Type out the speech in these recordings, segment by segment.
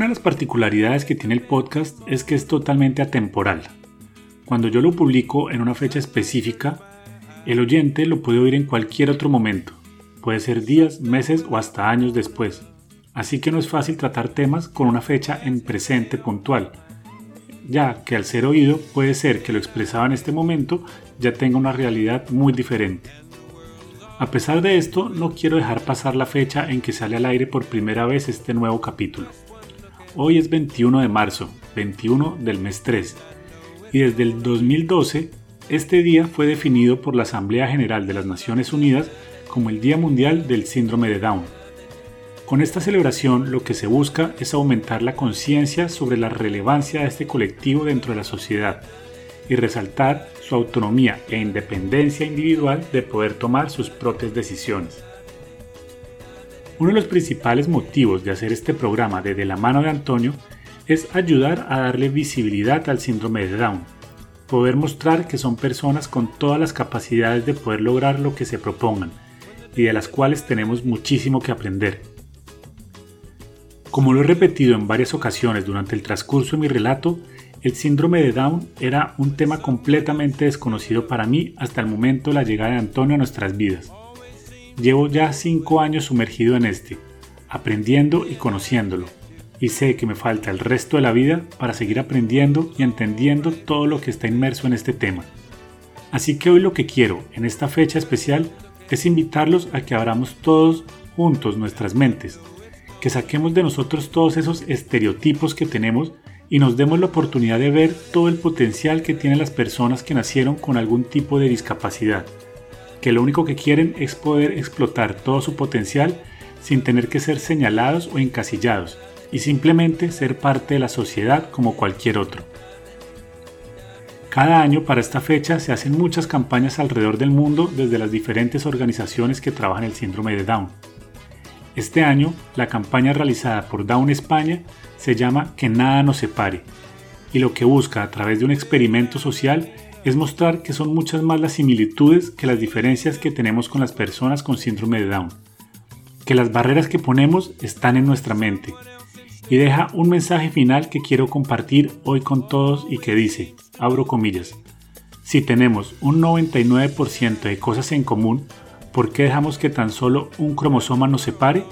Una de las particularidades que tiene el podcast es que es totalmente atemporal. Cuando yo lo publico en una fecha específica, el oyente lo puede oír en cualquier otro momento. Puede ser días, meses o hasta años después. Así que no es fácil tratar temas con una fecha en presente puntual, ya que al ser oído puede ser que lo expresaba en este momento ya tenga una realidad muy diferente. A pesar de esto, no quiero dejar pasar la fecha en que sale al aire por primera vez este nuevo capítulo. Hoy es 21 de marzo, 21 del mes 3, y desde el 2012 este día fue definido por la Asamblea General de las Naciones Unidas como el Día Mundial del Síndrome de Down. Con esta celebración lo que se busca es aumentar la conciencia sobre la relevancia de este colectivo dentro de la sociedad y resaltar su autonomía e independencia individual de poder tomar sus propias decisiones. Uno de los principales motivos de hacer este programa desde la mano de Antonio es ayudar a darle visibilidad al síndrome de Down, poder mostrar que son personas con todas las capacidades de poder lograr lo que se propongan y de las cuales tenemos muchísimo que aprender. Como lo he repetido en varias ocasiones durante el transcurso de mi relato, el síndrome de Down era un tema completamente desconocido para mí hasta el momento de la llegada de Antonio a nuestras vidas. Llevo ya 5 años sumergido en este, aprendiendo y conociéndolo, y sé que me falta el resto de la vida para seguir aprendiendo y entendiendo todo lo que está inmerso en este tema. Así que hoy lo que quiero en esta fecha especial es invitarlos a que abramos todos juntos nuestras mentes, que saquemos de nosotros todos esos estereotipos que tenemos y nos demos la oportunidad de ver todo el potencial que tienen las personas que nacieron con algún tipo de discapacidad que lo único que quieren es poder explotar todo su potencial sin tener que ser señalados o encasillados y simplemente ser parte de la sociedad como cualquier otro. Cada año para esta fecha se hacen muchas campañas alrededor del mundo desde las diferentes organizaciones que trabajan el síndrome de Down. Este año, la campaña realizada por Down España se llama Que nada nos separe y lo que busca a través de un experimento social es mostrar que son muchas más las similitudes que las diferencias que tenemos con las personas con síndrome de Down, que las barreras que ponemos están en nuestra mente, y deja un mensaje final que quiero compartir hoy con todos y que dice, abro comillas, si tenemos un 99% de cosas en común, ¿por qué dejamos que tan solo un cromosoma nos separe?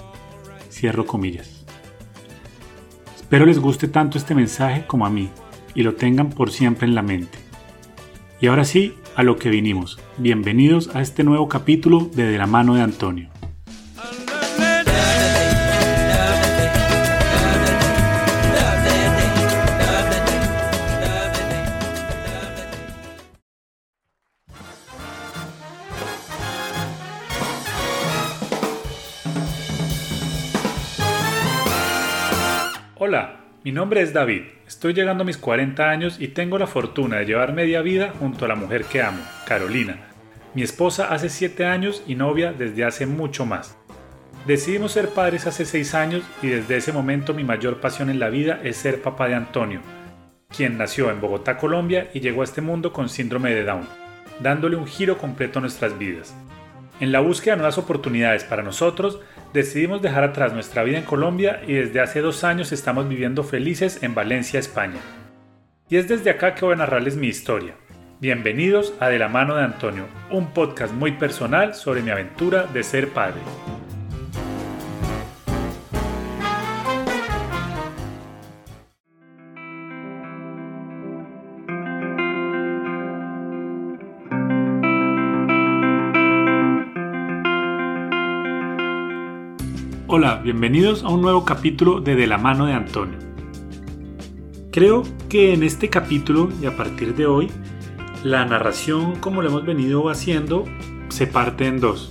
Cierro comillas. Espero les guste tanto este mensaje como a mí y lo tengan por siempre en la mente. Y ahora sí, a lo que vinimos. Bienvenidos a este nuevo capítulo de De la mano de Antonio. Hola, mi nombre es David, estoy llegando a mis 40 años y tengo la fortuna de llevar media vida junto a la mujer que amo, Carolina, mi esposa hace 7 años y novia desde hace mucho más. Decidimos ser padres hace 6 años y desde ese momento mi mayor pasión en la vida es ser papá de Antonio, quien nació en Bogotá, Colombia y llegó a este mundo con síndrome de Down, dándole un giro completo a nuestras vidas. En la búsqueda de nuevas oportunidades para nosotros, decidimos dejar atrás nuestra vida en Colombia y desde hace dos años estamos viviendo felices en Valencia, España. Y es desde acá que voy a narrarles mi historia. Bienvenidos a De la mano de Antonio, un podcast muy personal sobre mi aventura de ser padre. Hola, bienvenidos a un nuevo capítulo de De la mano de Antonio. Creo que en este capítulo y a partir de hoy, la narración como lo hemos venido haciendo se parte en dos.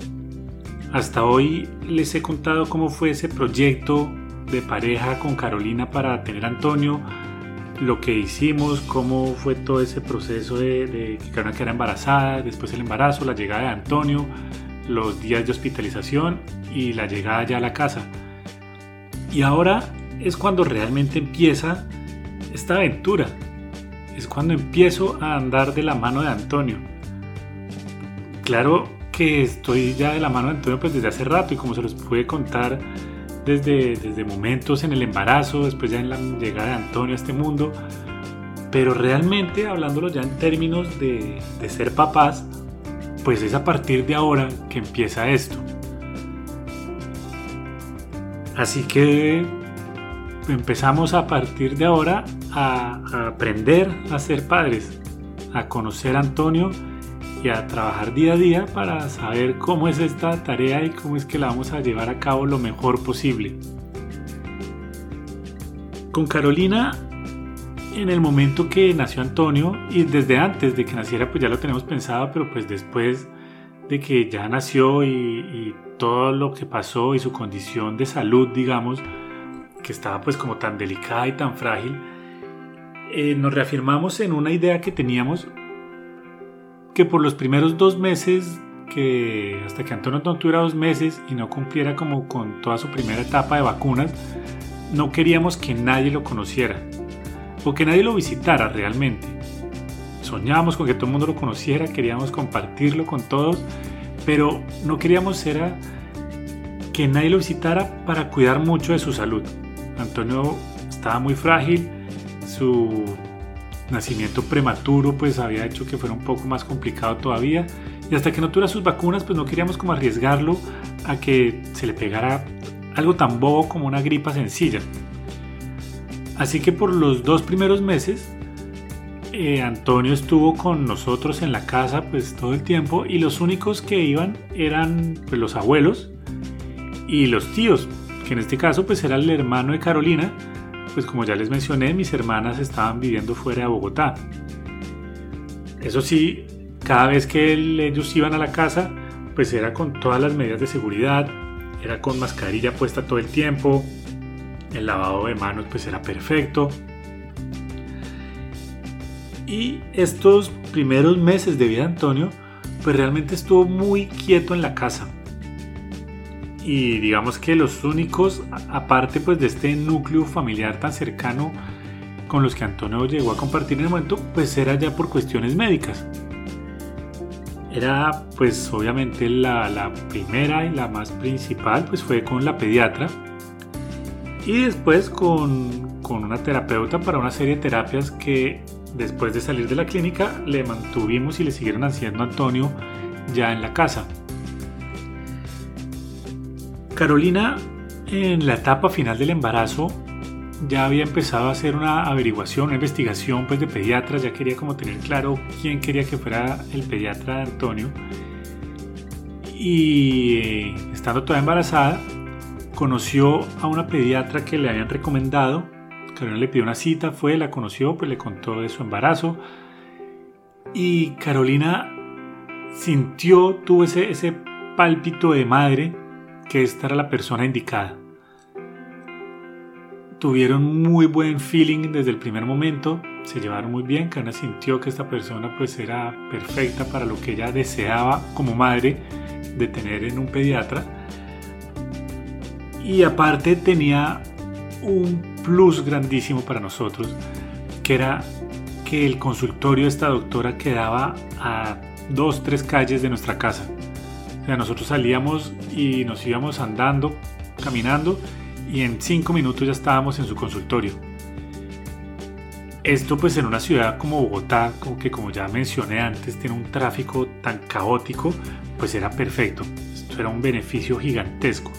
Hasta hoy les he contado cómo fue ese proyecto de pareja con Carolina para tener a Antonio, lo que hicimos, cómo fue todo ese proceso de, de que Carolina quedara embarazada, después el embarazo, la llegada de Antonio, los días de hospitalización y la llegada ya a la casa. Y ahora es cuando realmente empieza esta aventura. Es cuando empiezo a andar de la mano de Antonio. Claro que estoy ya de la mano de Antonio pues desde hace rato y como se los pude contar desde, desde momentos en el embarazo, después ya en la llegada de Antonio a este mundo, pero realmente hablándolo ya en términos de, de ser papás, pues es a partir de ahora que empieza esto. Así que empezamos a partir de ahora a, aprender a ser padres, a conocer a Antonio y a trabajar día a día para saber cómo es esta tarea y cómo es que la vamos a llevar a cabo lo mejor posible. Con Carolina, en el momento que nació Antonio, y desde antes de que naciera, pues ya lo tenemos pensado, pero pues después de que ya nació y, todo lo que pasó y su condición de salud, digamos, que estaba pues como tan delicada y tan frágil, eh, nos reafirmamos en una idea que teníamos que por los primeros dos meses, que hasta que Antonio no tuviera dos meses y no cumpliera como con toda su primera etapa de vacunas, no queríamos que nadie lo conociera o que nadie lo visitara realmente. Soñábamos con que todo el mundo lo conociera, queríamos compartirlo con todos, pero no queríamos era que nadie lo visitara para cuidar mucho de su salud. Antonio estaba muy frágil, su nacimiento prematuro pues había hecho que fuera un poco más complicado todavía y hasta que no tuviera sus vacunas pues no queríamos como arriesgarlo a que se le pegara algo tan bobo como una gripa sencilla. Así que por los dos primeros meses eh, Antonio estuvo con nosotros en la casa pues todo el tiempo y los únicos que iban eran pues, los abuelos y los tíos, que en este caso pues era el hermano de Carolina, pues como ya les mencioné, mis hermanas estaban viviendo fuera de Bogotá. Eso sí, cada vez que ellos iban a la casa, pues era con todas las medidas de seguridad, era con mascarilla puesta todo el tiempo, el lavado de manos pues era perfecto. Y estos primeros meses de vida de Antonio, pues realmente estuvo muy quieto en la casa y digamos que los únicos, aparte pues de este núcleo familiar tan cercano con los que Antonio llegó a compartir en el momento, pues era ya por cuestiones médicas. Era pues obviamente la, la primera y la más principal pues fue con la pediatra y después con, con una terapeuta para una serie de terapias que después de salir de la clínica le mantuvimos y le siguieron haciendo a Antonio ya en la casa. Carolina en la etapa final del embarazo ya había empezado a hacer una averiguación, una investigación pues, de pediatras, ya quería como tener claro quién quería que fuera el pediatra de Antonio. Y eh, estando toda embarazada, conoció a una pediatra que le habían recomendado. Carolina le pidió una cita, fue, la conoció, pues le contó de su embarazo. Y Carolina sintió, tuvo ese, ese pálpito de madre que esta era la persona indicada. Tuvieron muy buen feeling desde el primer momento, se llevaron muy bien, Carolina sintió que esta persona pues era perfecta para lo que ella deseaba como madre de tener en un pediatra. Y aparte tenía un plus grandísimo para nosotros, que era que el consultorio de esta doctora quedaba a dos, tres calles de nuestra casa nosotros salíamos y nos íbamos andando, caminando y en cinco minutos ya estábamos en su consultorio. Esto pues en una ciudad como Bogotá, que como ya mencioné antes, tiene un tráfico tan caótico, pues era perfecto. Esto era un beneficio gigantesco.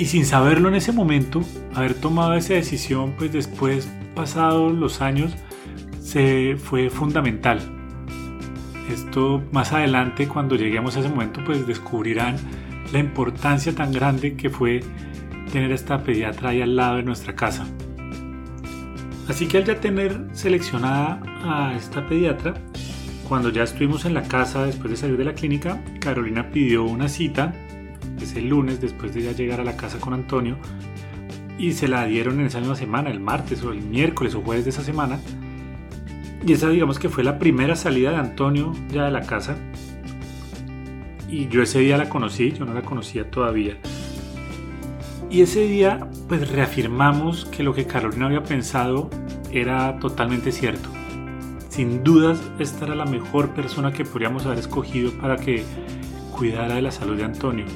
Y sin saberlo en ese momento, haber tomado esa decisión, pues después, pasados los años, se fue fundamental esto más adelante, cuando lleguemos a ese momento, pues descubrirán la importancia tan grande que fue tener a esta pediatra ahí al lado de nuestra casa. Así que al ya tener seleccionada a esta pediatra, cuando ya estuvimos en la casa después de salir de la clínica, Carolina pidió una cita ese lunes después de ya llegar a la casa con Antonio y se la dieron en esa misma semana, el martes o el miércoles o jueves de esa semana y esa digamos que fue la primera salida de Antonio ya de la casa. Y yo ese día la conocí, yo no la conocía todavía. Y ese día pues reafirmamos que lo que Carolina había pensado era totalmente cierto. Sin dudas esta era la mejor persona que podríamos haber escogido para que cuidara de la salud de Antonio.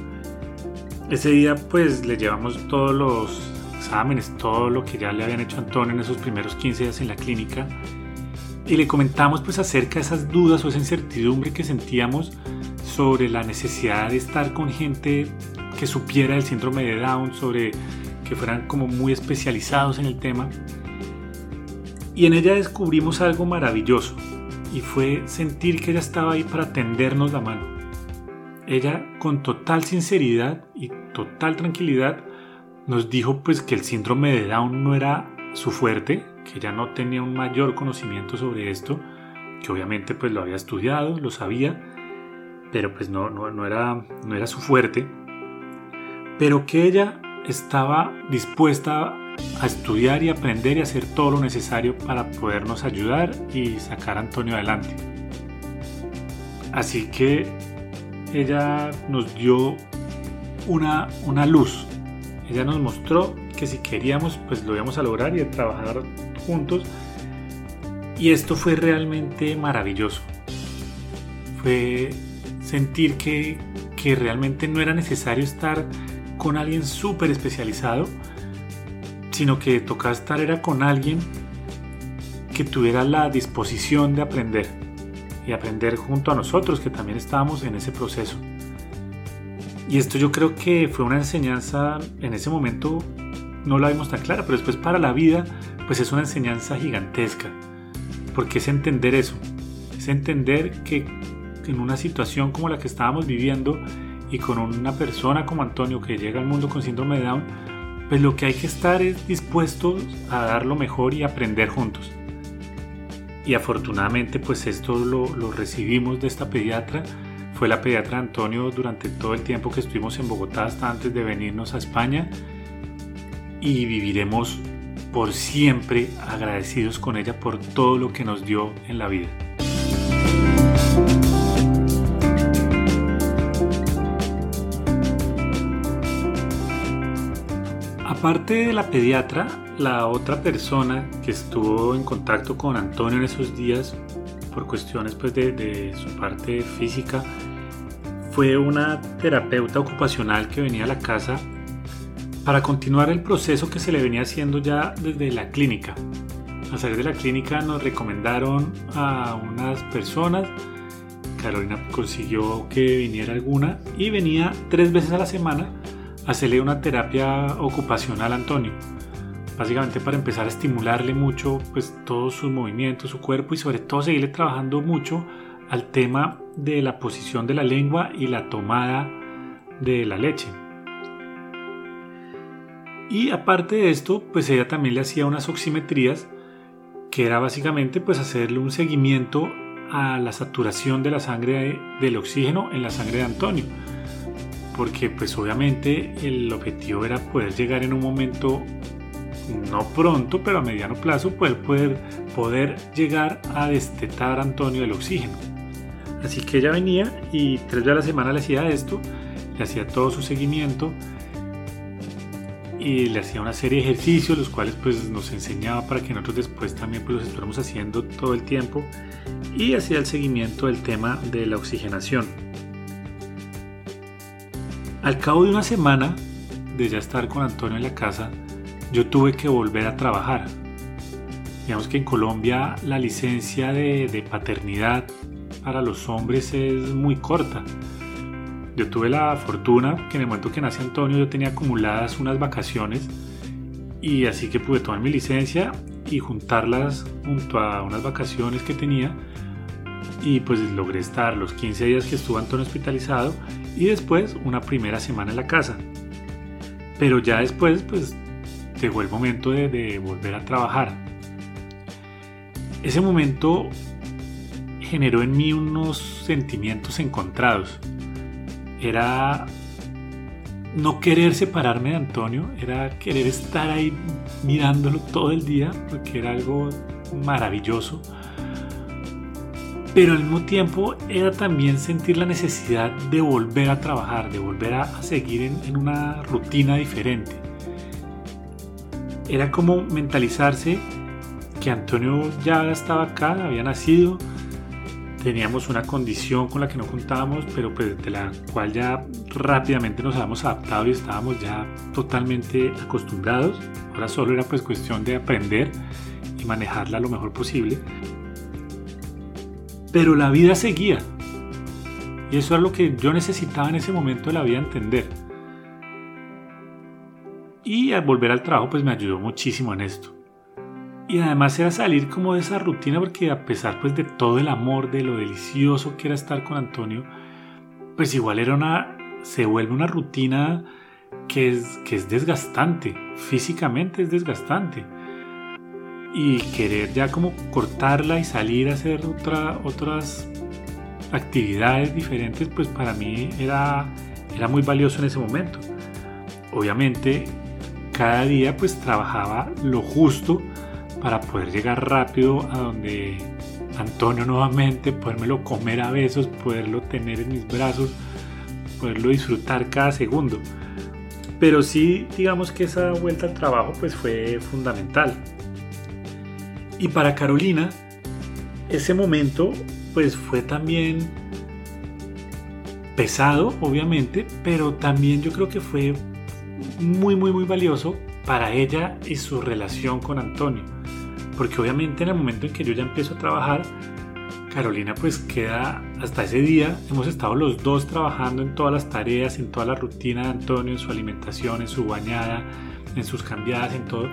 Ese día pues le llevamos todos los exámenes, todo lo que ya le habían hecho a Antonio en esos primeros 15 días en la clínica y le comentamos pues acerca de esas dudas o esa incertidumbre que sentíamos sobre la necesidad de estar con gente que supiera el síndrome de Down, sobre que fueran como muy especializados en el tema. Y en ella descubrimos algo maravilloso y fue sentir que ella estaba ahí para tendernos la mano. Ella con total sinceridad y total tranquilidad nos dijo pues que el síndrome de Down no era su fuerte, que ella no tenía un mayor conocimiento sobre esto, que obviamente pues lo había estudiado, lo sabía, pero pues no, no, era, no era su fuerte, pero que ella estaba dispuesta a estudiar y aprender y hacer todo lo necesario para podernos ayudar y sacar a Antonio adelante. Así que ella nos dio una, una luz, ella nos mostró que si queríamos pues lo íbamos a lograr y a trabajar juntos. Y esto fue realmente maravilloso. Fue sentir que, que realmente no era necesario estar con alguien súper especializado, sino que tocaba estar era con alguien que tuviera la disposición de aprender y aprender junto a nosotros que también estábamos en ese proceso. Y esto yo creo que fue una enseñanza en ese momento no la vimos tan clara, pero después para la vida pues es una enseñanza gigantesca. Porque es entender eso, es entender que en una situación como la que estábamos viviendo y con una persona como Antonio que llega al mundo con síndrome de Down, pues lo que hay que estar es dispuestos a dar lo mejor y aprender juntos. Y afortunadamente pues esto lo, recibimos de esta pediatra. Fue la pediatra Antonio durante todo el tiempo que estuvimos en Bogotá hasta antes de venirnos a España y viviremos por siempre agradecidos con ella por todo lo que nos dio en la vida. Aparte de la pediatra, la otra persona que estuvo en contacto con Antonio en esos días, por cuestiones pues, de, su parte física, fue una terapeuta ocupacional que venía a la casa para continuar el proceso que se le venía haciendo ya desde la clínica. A salir de la clínica nos recomendaron a unas personas, Carolina consiguió que viniera alguna y venía tres veces a la semana hacerle una terapia ocupacional a Antonio. Básicamente para empezar a estimularle mucho pues todos sus movimientos, su cuerpo y sobre todo seguirle trabajando mucho al tema de la posición de la lengua y la tomada de la leche. Y aparte de esto, pues ella también le hacía unas oximetrías que era básicamente pues hacerle un seguimiento a la saturación de la sangre del oxígeno en la sangre de Antonio porque pues obviamente el objetivo era poder llegar en un momento no pronto, pero a mediano plazo, poder, poder, poder llegar a destetar a Antonio del oxígeno. Así que ella venía y tres veces a la semana le hacía esto, le hacía todo su seguimiento y le hacía una serie de ejercicios, los cuales pues nos enseñaba para que nosotros después también pues los estuviéramos haciendo todo el tiempo y hacía el seguimiento del tema de la oxigenación. Al cabo de una semana de ya estar con Antonio en la casa, yo tuve que volver a trabajar. Digamos que en Colombia la licencia de, paternidad para los hombres es muy corta. Yo tuve la fortuna que en el momento que nace Antonio yo tenía acumuladas unas vacaciones y así que pude tomar mi licencia y juntarlas junto a unas vacaciones que tenía y pues logré estar los 15 días que estuvo Antonio hospitalizado y después una primera semana en la casa. Pero ya después pues llegó el momento de, volver a trabajar. Ese momento generó en mí unos sentimientos encontrados. Era no querer separarme de Antonio, era querer estar ahí mirándolo todo el día, porque era algo maravilloso pero al mismo tiempo era también sentir la necesidad de volver a trabajar, de volver a, seguir en, una rutina diferente. Era como mentalizarse que Antonio ya estaba acá, había nacido, teníamos una condición con la que no contábamos, pero pues de la cual ya rápidamente nos habíamos adaptado y estábamos ya totalmente acostumbrados. Ahora solo era pues cuestión de aprender y manejarla lo mejor posible. Pero la vida seguía. Y eso era lo que yo necesitaba en ese momento de la vida entender. Y al volver al trabajo pues me ayudó muchísimo en esto. Y además era salir como de esa rutina porque a pesar pues de todo el amor, de lo delicioso que era estar con Antonio, pues igual era una, se vuelve una rutina que es, que es desgastante, físicamente es desgastante. Y querer ya como cortarla y salir a hacer otra, otras actividades diferentes, pues para mí era, era muy valioso en ese momento. Obviamente, cada día pues trabajaba lo justo para poder llegar rápido a donde Antonio nuevamente, podérmelo comer a besos, poderlo tener en mis brazos, poderlo disfrutar cada segundo. Pero sí, digamos que esa vuelta al trabajo pues fue fundamental. Y para Carolina, ese momento pues fue también pesado, obviamente, pero también yo creo que fue muy, muy, muy valioso para ella y su relación con Antonio. Porque obviamente en el momento en que yo ya empiezo a trabajar, Carolina pues queda hasta ese día, hemos estado los dos trabajando en todas las tareas, en toda la rutina de Antonio, en su alimentación, en su bañada, en sus cambiadas, en todo.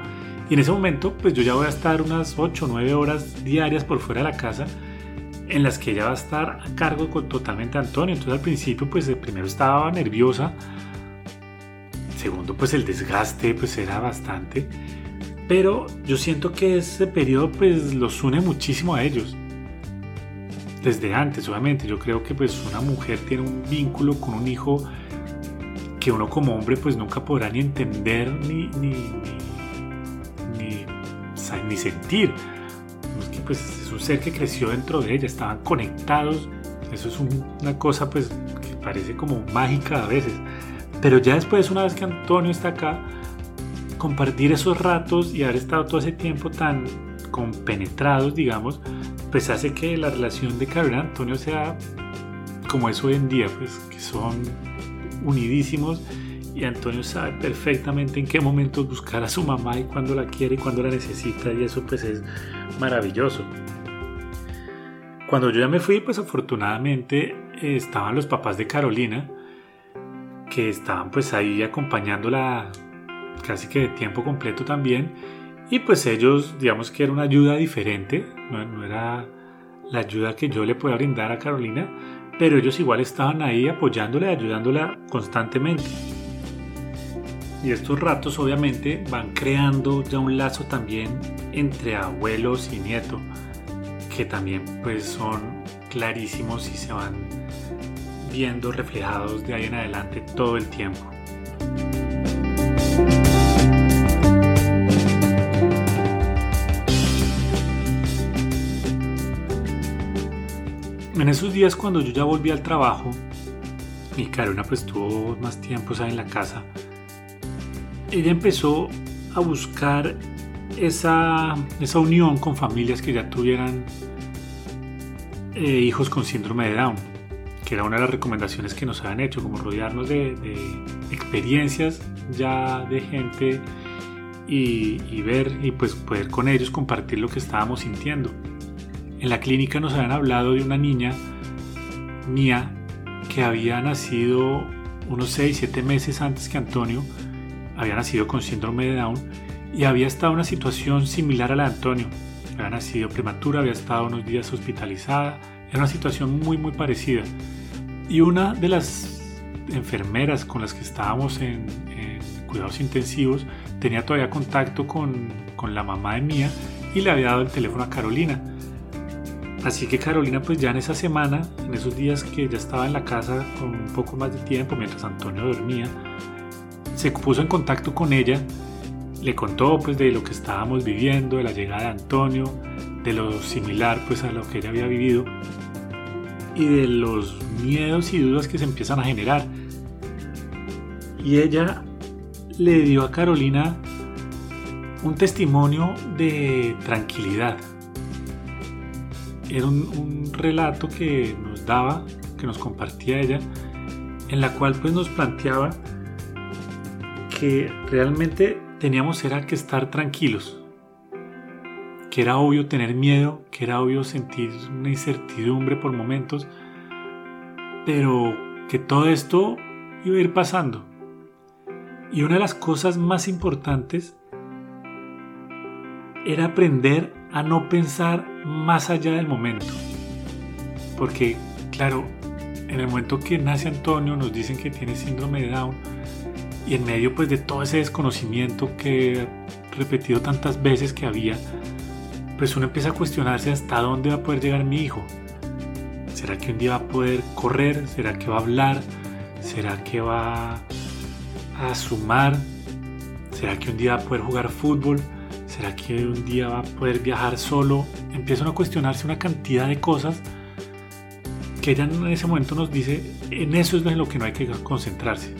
Y en ese momento pues yo ya voy a estar unas 8 o 9 horas diarias por fuera de la casa en las que ella va a estar a cargo con totalmente Antonio. Entonces al principio pues primero estaba nerviosa, segundo pues el desgaste pues era bastante pero yo siento que ese periodo pues los une muchísimo a ellos. Desde antes, obviamente, yo creo que pues una mujer tiene un vínculo con un hijo que uno como hombre pues nunca podrá ni entender ni, ni, ni, ni, sentir. Es que pues es un ser que creció dentro de ella, estaban conectados. Eso es una cosa pues que parece como mágica a veces. Pero ya después, una vez que Antonio está acá, compartir esos ratos y haber estado todo ese tiempo tan compenetrados, digamos, pues hace que la relación de Carolina Antonio sea como es hoy en día, pues que son unidísimos y Antonio sabe perfectamente en qué momentos buscar a su mamá y cuándo la quiere y cuándo la necesita y eso pues es maravilloso. Cuando yo ya me fui, pues afortunadamente estaban los papás de Carolina que estaban pues ahí acompañándola casi que de tiempo completo también. Y pues ellos, digamos que era una ayuda diferente, no, era la ayuda que yo le podía brindar a Carolina, pero ellos igual estaban ahí apoyándola y ayudándola constantemente. Y estos ratos obviamente van creando ya un lazo también entre abuelos y nieto, que también pues son clarísimos y se van viendo reflejados de ahí en adelante todo el tiempo. En esos días cuando yo ya volví al trabajo y Carolina pues tuvo más tiempo en la casa, ella empezó a buscar esa, esa unión con familias que ya tuvieran eh, hijos con síndrome de Down, que era una de las recomendaciones que nos habían hecho, como rodearnos de, experiencias ya de gente y, ver y pues poder con ellos compartir lo que estábamos sintiendo. En la clínica nos habían hablado de una niña mía que había nacido unos 6, 7 meses antes que Antonio, había nacido con síndrome de Down y había estado en una situación similar a la de Antonio. Había nacido prematura, había estado unos días hospitalizada, era una situación muy muy parecida. Y una de las enfermeras con las que estábamos en, cuidados intensivos tenía todavía contacto con, con la mamá de Mía y le había dado el teléfono a Carolina. Así que Carolina pues ya en esa semana, en esos días que ya estaba en la casa con un poco más de tiempo mientras Antonio dormía, se puso en contacto con ella, le contó pues de lo que estábamos viviendo, de la llegada de Antonio, de lo similar pues a lo que ella había vivido y de los miedos y dudas que se empiezan a generar. Y ella le dio a Carolina un testimonio de tranquilidad, era un, un, relato que nos daba, que nos compartía ella, en la cual pues nos planteaba que realmente teníamos era que estar tranquilos, que era obvio tener miedo, que era obvio sentir una incertidumbre por momentos, pero que todo esto iba a ir pasando. Y una de las cosas más importantes era aprender a no pensar más allá del momento. Porque, claro, en el momento que nace Antonio nos dicen que tiene síndrome de Down y en medio pues de todo ese desconocimiento que he repetido tantas veces que había, pues uno empieza a cuestionarse hasta dónde va a poder llegar mi hijo. ¿Será que un día va a poder correr? ¿Será que va a hablar? ¿Será que va a sumar? ¿Será que un día va a poder jugar fútbol? ¿Será que un día va a poder viajar solo? Empiezan a cuestionarse una cantidad de cosas que ella en ese momento nos dice, en eso es en lo que no hay que concentrarse.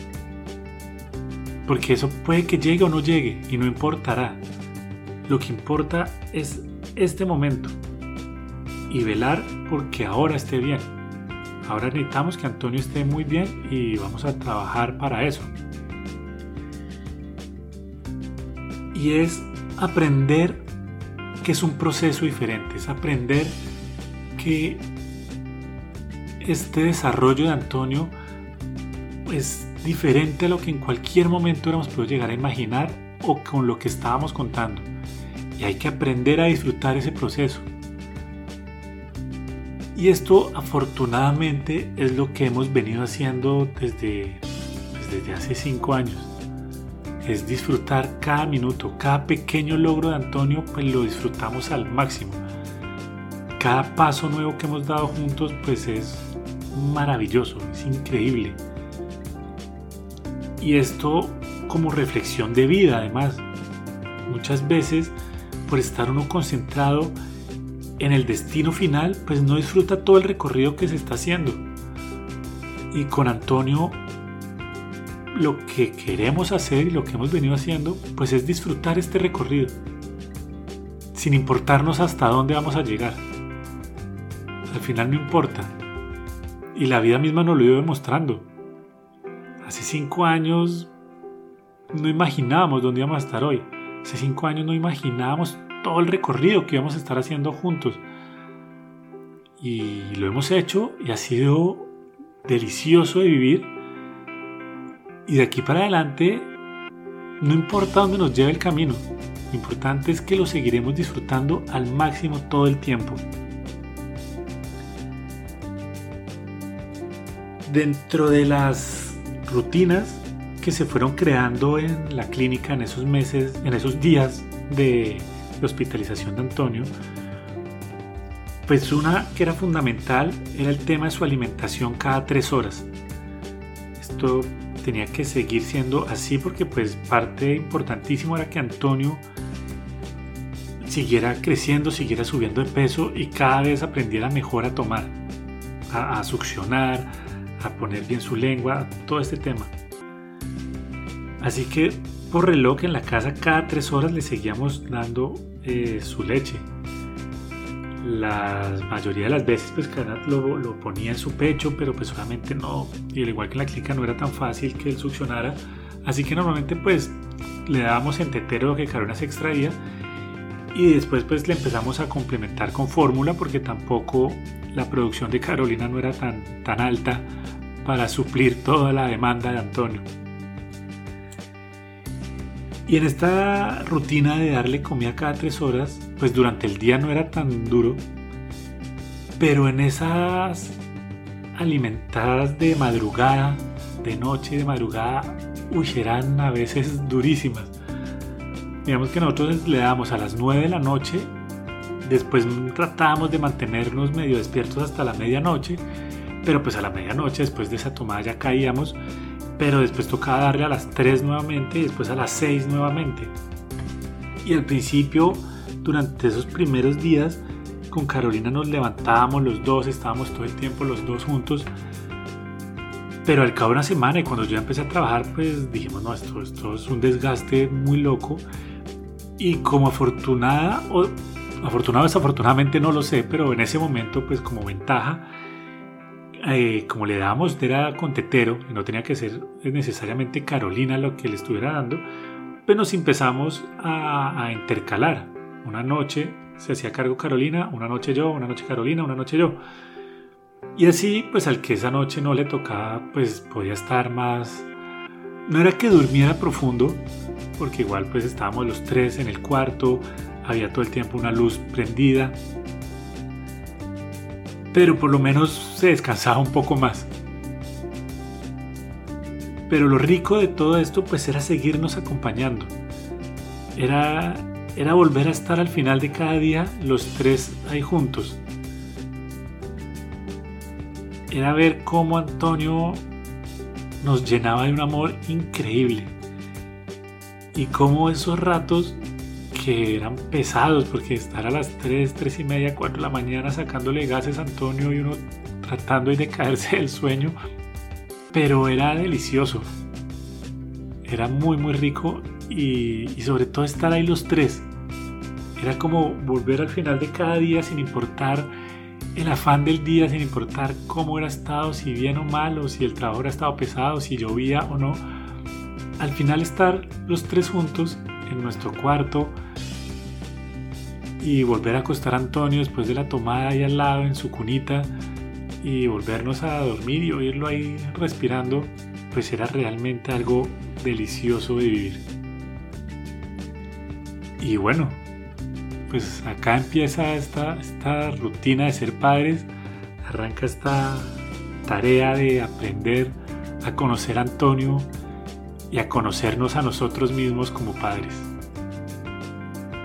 Porque eso puede que llegue o no llegue y no importará. Lo que importa es este momento y velar porque ahora esté bien. Ahora necesitamos que Antonio esté muy bien y vamos a trabajar para eso. Y es aprender que es un proceso diferente, es aprender que este desarrollo de Antonio es diferente a lo que en cualquier momento hubiéramos podido llegar a imaginar o con lo que estábamos contando. Y hay que aprender a disfrutar ese proceso. Y esto afortunadamente es lo que hemos venido haciendo desde, desde hace cinco años. Es disfrutar cada minuto, cada pequeño logro de Antonio, pues lo disfrutamos al máximo. Cada paso nuevo que hemos dado juntos, pues es maravilloso, es increíble. Y esto como reflexión de vida, además. Muchas veces, por estar uno concentrado en el destino final, pues no disfruta todo el recorrido que se está haciendo. Y con Antonio lo que queremos hacer y lo que hemos venido haciendo, pues es disfrutar este recorrido, sin importarnos hasta dónde vamos a llegar. Al final no importa. Y la vida misma nos lo iba demostrando. Hace cinco años no imaginábamos dónde íbamos a estar hoy. Hace cinco años no imaginábamos todo el recorrido que íbamos a estar haciendo juntos. Y lo hemos hecho y ha sido delicioso de vivir. Y de aquí para adelante, no importa dónde nos lleve el camino, lo importante es que lo seguiremos disfrutando al máximo todo el tiempo. Dentro de las rutinas que se fueron creando en la clínica en esos meses, en esos días de hospitalización de Antonio, pues una que era fundamental era el tema de su alimentación cada tres horas. Esto tenía que seguir siendo así porque pues parte importantísimo era que Antonio siguiera creciendo, siguiera subiendo de peso y cada vez aprendiera mejor a tomar, a succionar, a poner bien su lengua, todo este tema. Así que por reloj en la casa cada tres horas le seguíamos dando eh, su leche. La mayoría de las veces pues Canat lo, lo, ponía en su pecho, pero pues solamente no, y al igual que en la clínica no era tan fácil que él succionara, así que normalmente pues le dábamos en tetero que Carolina se extraía y después pues le empezamos a complementar con fórmula porque tampoco la producción de Carolina no era tan, tan alta para suplir toda la demanda de Antonio. Y en esta rutina de darle comida cada tres horas, pues durante el día no era tan duro, pero en esas alimentadas de madrugada, de noche, de madrugada, uy, eran a veces durísimas. Digamos que nosotros le damos a las 9 de la noche, después tratábamos de mantenernos medio despiertos hasta la medianoche, pero pues a la medianoche después de esa tomada ya caíamos pero después tocaba darle a las 3 nuevamente y después a las 6 nuevamente. Y al principio, durante esos primeros días, con Carolina nos levantábamos los dos, estábamos todo el tiempo los dos juntos. Pero al cabo de una semana y cuando yo empecé a trabajar, pues dijimos, no, esto, esto es un desgaste muy loco. Y como afortunada, o Afortunado desafortunadamente no lo sé, pero en ese momento pues como ventaja, eh, como le dábamos era con tetero no tenía que ser necesariamente Carolina lo que le estuviera dando, pues nos empezamos a, a intercalar. Una noche se hacía cargo Carolina, una noche yo, una noche Carolina, una noche yo. Y así, pues al que esa noche no le tocaba, pues podía estar más... No era que durmiera profundo, porque igual pues estábamos los tres en el cuarto, había todo el tiempo una luz prendida, pero por lo menos se descansaba un poco más. Pero lo rico de todo esto pues era seguirnos acompañando. Era, era volver a estar al final de cada día los tres ahí juntos. Era ver cómo Antonio nos llenaba de un amor increíble. Y cómo esos ratos que eran pesados, porque estar a las 3, 3 y media, 4 de la mañana sacándole gases a Antonio y uno tratando de caerse del sueño, pero era delicioso. Era muy, muy rico y, sobre todo estar ahí los tres. Era como volver al final de cada día sin importar el afán del día, sin importar cómo era estado, si bien o mal, o si el trabajo era estado pesado, si llovía o no. Al final estar los tres juntos en nuestro cuarto y volver a acostar a Antonio después de la tomada ahí al lado en su cunita y volvernos a dormir y oírlo ahí respirando, pues era realmente algo delicioso de vivir. Y bueno, pues acá empieza esta, esta rutina de ser padres, arranca esta tarea de aprender a conocer a Antonio y a conocernos a nosotros mismos como padres.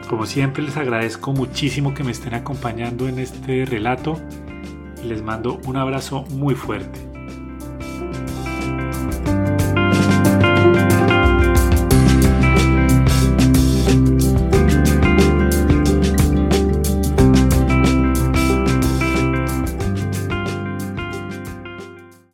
Como siempre les agradezco muchísimo que me estén acompañando en este relato y les mando un abrazo muy fuerte.